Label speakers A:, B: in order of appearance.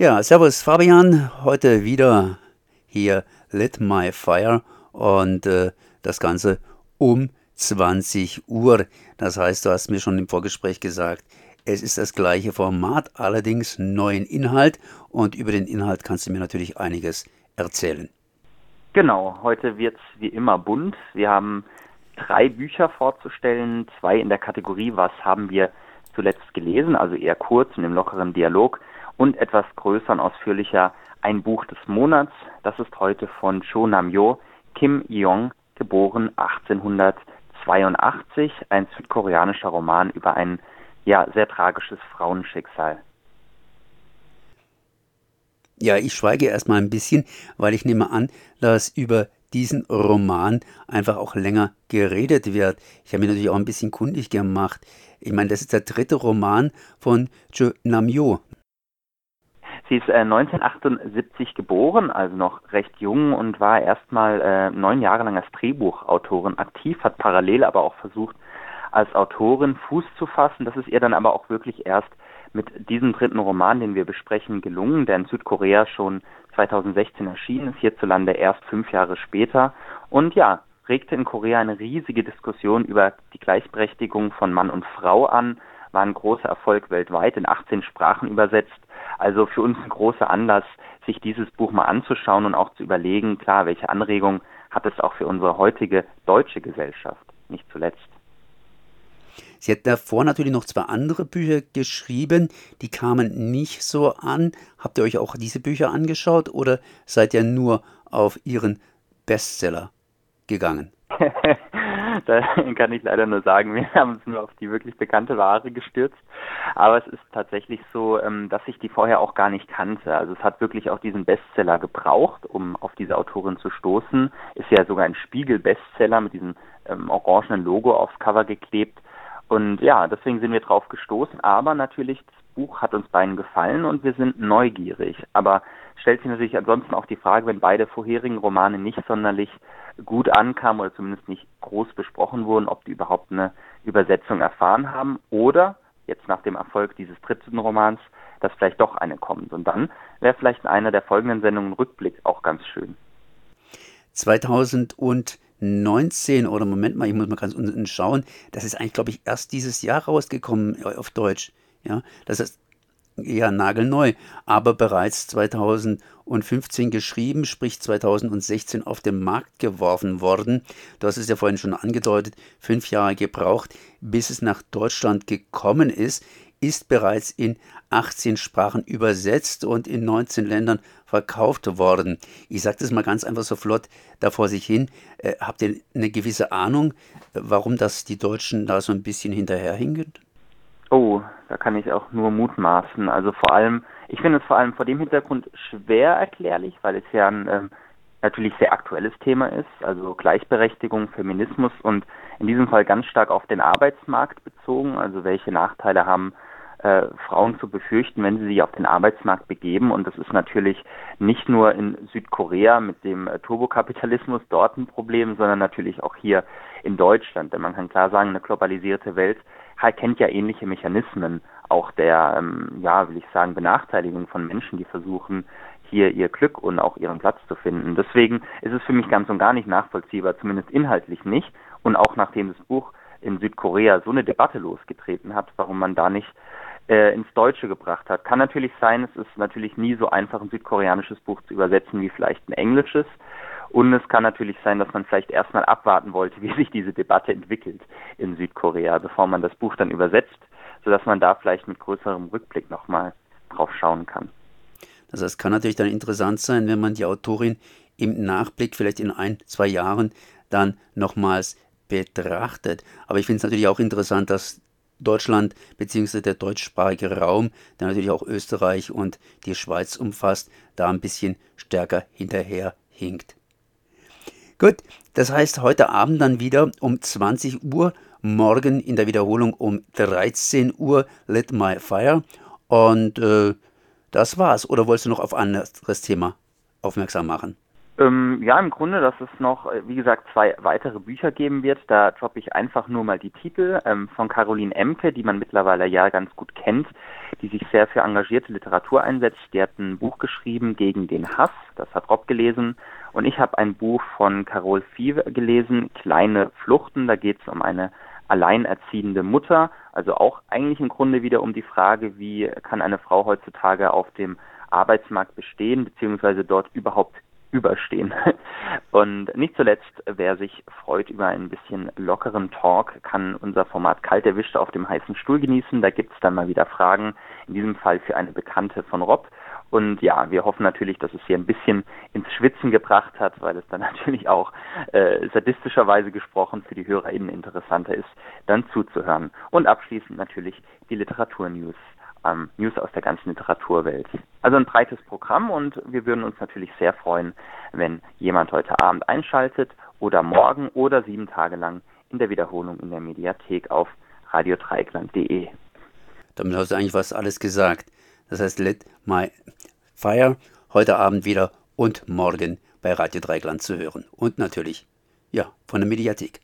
A: Ja, servus Fabian, heute wieder hier Lit My Fire und äh, das Ganze um 20 Uhr. Das heißt, du hast mir schon im Vorgespräch gesagt, es ist das gleiche Format, allerdings neuen Inhalt und über den Inhalt kannst du mir natürlich einiges erzählen.
B: Genau, heute wird es wie immer bunt. Wir haben drei Bücher vorzustellen, zwei in der Kategorie Was haben wir zuletzt gelesen, also eher kurz und im lockeren Dialog und etwas größer und ausführlicher ein Buch des Monats. Das ist heute von Cho Nam-yo, Kim Yong, geboren 1882, ein südkoreanischer Roman über ein ja sehr tragisches Frauenschicksal.
A: Ja, ich schweige erstmal ein bisschen, weil ich nehme an, dass über diesen Roman einfach auch länger geredet wird. Ich habe mich natürlich auch ein bisschen kundig gemacht. Ich meine, das ist der dritte Roman von Jo Namyo.
B: Sie ist äh, 1978 geboren, also noch recht jung und war erstmal äh, neun Jahre lang als Drehbuchautorin aktiv, hat parallel aber auch versucht, als Autorin Fuß zu fassen. Das ist ihr dann aber auch wirklich erst mit diesem dritten Roman, den wir besprechen, gelungen, der in Südkorea schon 2016 erschienen ist, hierzulande erst fünf Jahre später. Und ja, regte in Korea eine riesige Diskussion über die Gleichberechtigung von Mann und Frau an, war ein großer Erfolg weltweit, in 18 Sprachen übersetzt. Also für uns ein großer Anlass, sich dieses Buch mal anzuschauen und auch zu überlegen, klar, welche Anregungen hat es auch für unsere heutige deutsche Gesellschaft, nicht zuletzt.
A: Sie hat davor natürlich noch zwei andere Bücher geschrieben, die kamen nicht so an. Habt ihr euch auch diese Bücher angeschaut oder seid ihr nur auf ihren Bestseller gegangen?
B: da kann ich leider nur sagen, wir haben uns nur auf die wirklich bekannte Ware gestürzt. Aber es ist tatsächlich so, ähm, dass ich die vorher auch gar nicht kannte. Also es hat wirklich auch diesen Bestseller gebraucht, um auf diese Autorin zu stoßen. Ist ja sogar ein Spiegel-Bestseller mit diesem ähm, orangenen Logo aufs Cover geklebt. Und ja, deswegen sind wir drauf gestoßen. Aber natürlich, das Buch hat uns beiden gefallen und wir sind neugierig. Aber stellt sich natürlich ansonsten auch die Frage, wenn beide vorherigen Romane nicht sonderlich gut ankamen oder zumindest nicht groß besprochen wurden, ob die überhaupt eine Übersetzung erfahren haben oder jetzt nach dem Erfolg dieses dritten Romans, dass vielleicht doch eine kommt. Und dann wäre vielleicht in einer der folgenden Sendungen Rückblick auch ganz schön.
A: 2000 und 19 oder Moment mal, ich muss mal ganz unten schauen, das ist eigentlich, glaube ich, erst dieses Jahr rausgekommen äh, auf Deutsch. Ja, das ist ja nagelneu, aber bereits 2015 geschrieben, sprich 2016 auf den Markt geworfen worden. Du hast es ja vorhin schon angedeutet, fünf Jahre gebraucht, bis es nach Deutschland gekommen ist ist bereits in 18 Sprachen übersetzt und in 19 Ländern verkauft worden. Ich sage das mal ganz einfach so flott da vor sich hin. Äh, habt ihr eine gewisse Ahnung, warum das die Deutschen da so ein bisschen hinterherhingen?
B: Oh, da kann ich auch nur mutmaßen. Also vor allem, ich finde es vor allem vor dem Hintergrund schwer erklärlich, weil es ja ein ähm, natürlich sehr aktuelles Thema ist, also Gleichberechtigung, Feminismus und in diesem Fall ganz stark auf den Arbeitsmarkt bezogen, also welche Nachteile haben äh, Frauen zu befürchten, wenn sie sich auf den Arbeitsmarkt begeben. Und das ist natürlich nicht nur in Südkorea mit dem äh, Turbokapitalismus dort ein Problem, sondern natürlich auch hier in Deutschland. Denn man kann klar sagen, eine globalisierte Welt kennt ja ähnliche Mechanismen auch der, ähm, ja, will ich sagen, Benachteiligung von Menschen, die versuchen, hier ihr Glück und auch ihren Platz zu finden. Deswegen ist es für mich ganz und gar nicht nachvollziehbar, zumindest inhaltlich nicht. Und auch nachdem das Buch in Südkorea so eine Debatte losgetreten hat, warum man da nicht äh, ins Deutsche gebracht hat. Kann natürlich sein, es ist natürlich nie so einfach, ein südkoreanisches Buch zu übersetzen wie vielleicht ein englisches. Und es kann natürlich sein, dass man vielleicht erstmal abwarten wollte, wie sich diese Debatte entwickelt in Südkorea, bevor man das Buch dann übersetzt, sodass man da vielleicht mit größerem Rückblick nochmal drauf schauen kann.
A: Das heißt, kann natürlich dann interessant sein, wenn man die Autorin im Nachblick vielleicht in ein, zwei Jahren dann nochmals betrachtet. Aber ich finde es natürlich auch interessant, dass Deutschland bzw. der deutschsprachige Raum, der natürlich auch Österreich und die Schweiz umfasst, da ein bisschen stärker hinterher hinkt. Gut, das heißt heute Abend dann wieder um 20 Uhr, morgen in der Wiederholung um 13 Uhr Lit My Fire. Und äh, das war's. Oder wolltest du noch auf ein anderes Thema aufmerksam machen?
B: Ähm, ja, im Grunde, dass es noch, äh, wie gesagt, zwei weitere Bücher geben wird. Da droppe ich einfach nur mal die Titel ähm, von Caroline Emke, die man mittlerweile ja ganz gut kennt, die sich sehr für engagierte Literatur einsetzt. Die hat ein Buch geschrieben gegen den Hass, das hat Rob gelesen. Und ich habe ein Buch von Carol Fieve gelesen, Kleine Fluchten. Da geht es um eine alleinerziehende Mutter, also auch eigentlich im Grunde wieder um die Frage, wie kann eine Frau heutzutage auf dem Arbeitsmarkt bestehen, beziehungsweise dort überhaupt überstehen. Und nicht zuletzt, wer sich freut über ein bisschen lockeren Talk, kann unser Format Kalt erwischt auf dem heißen Stuhl genießen. Da gibt es dann mal wieder Fragen, in diesem Fall für eine Bekannte von Rob. Und ja, wir hoffen natürlich, dass es hier ein bisschen ins Schwitzen gebracht hat, weil es dann natürlich auch äh, sadistischerweise gesprochen für die HörerInnen interessanter ist, dann zuzuhören. Und abschließend natürlich die Literaturnews ähm, News aus der ganzen Literaturwelt. Also ein breites Programm und wir würden uns natürlich sehr freuen, wenn jemand heute Abend einschaltet oder morgen oder sieben Tage lang in der Wiederholung in der Mediathek auf radiodreigland.de.
A: Damit hast du eigentlich fast alles gesagt. Das heißt, Let My Fire heute Abend wieder und morgen bei Radio Dreigland zu hören. Und natürlich, ja, von der Mediathek.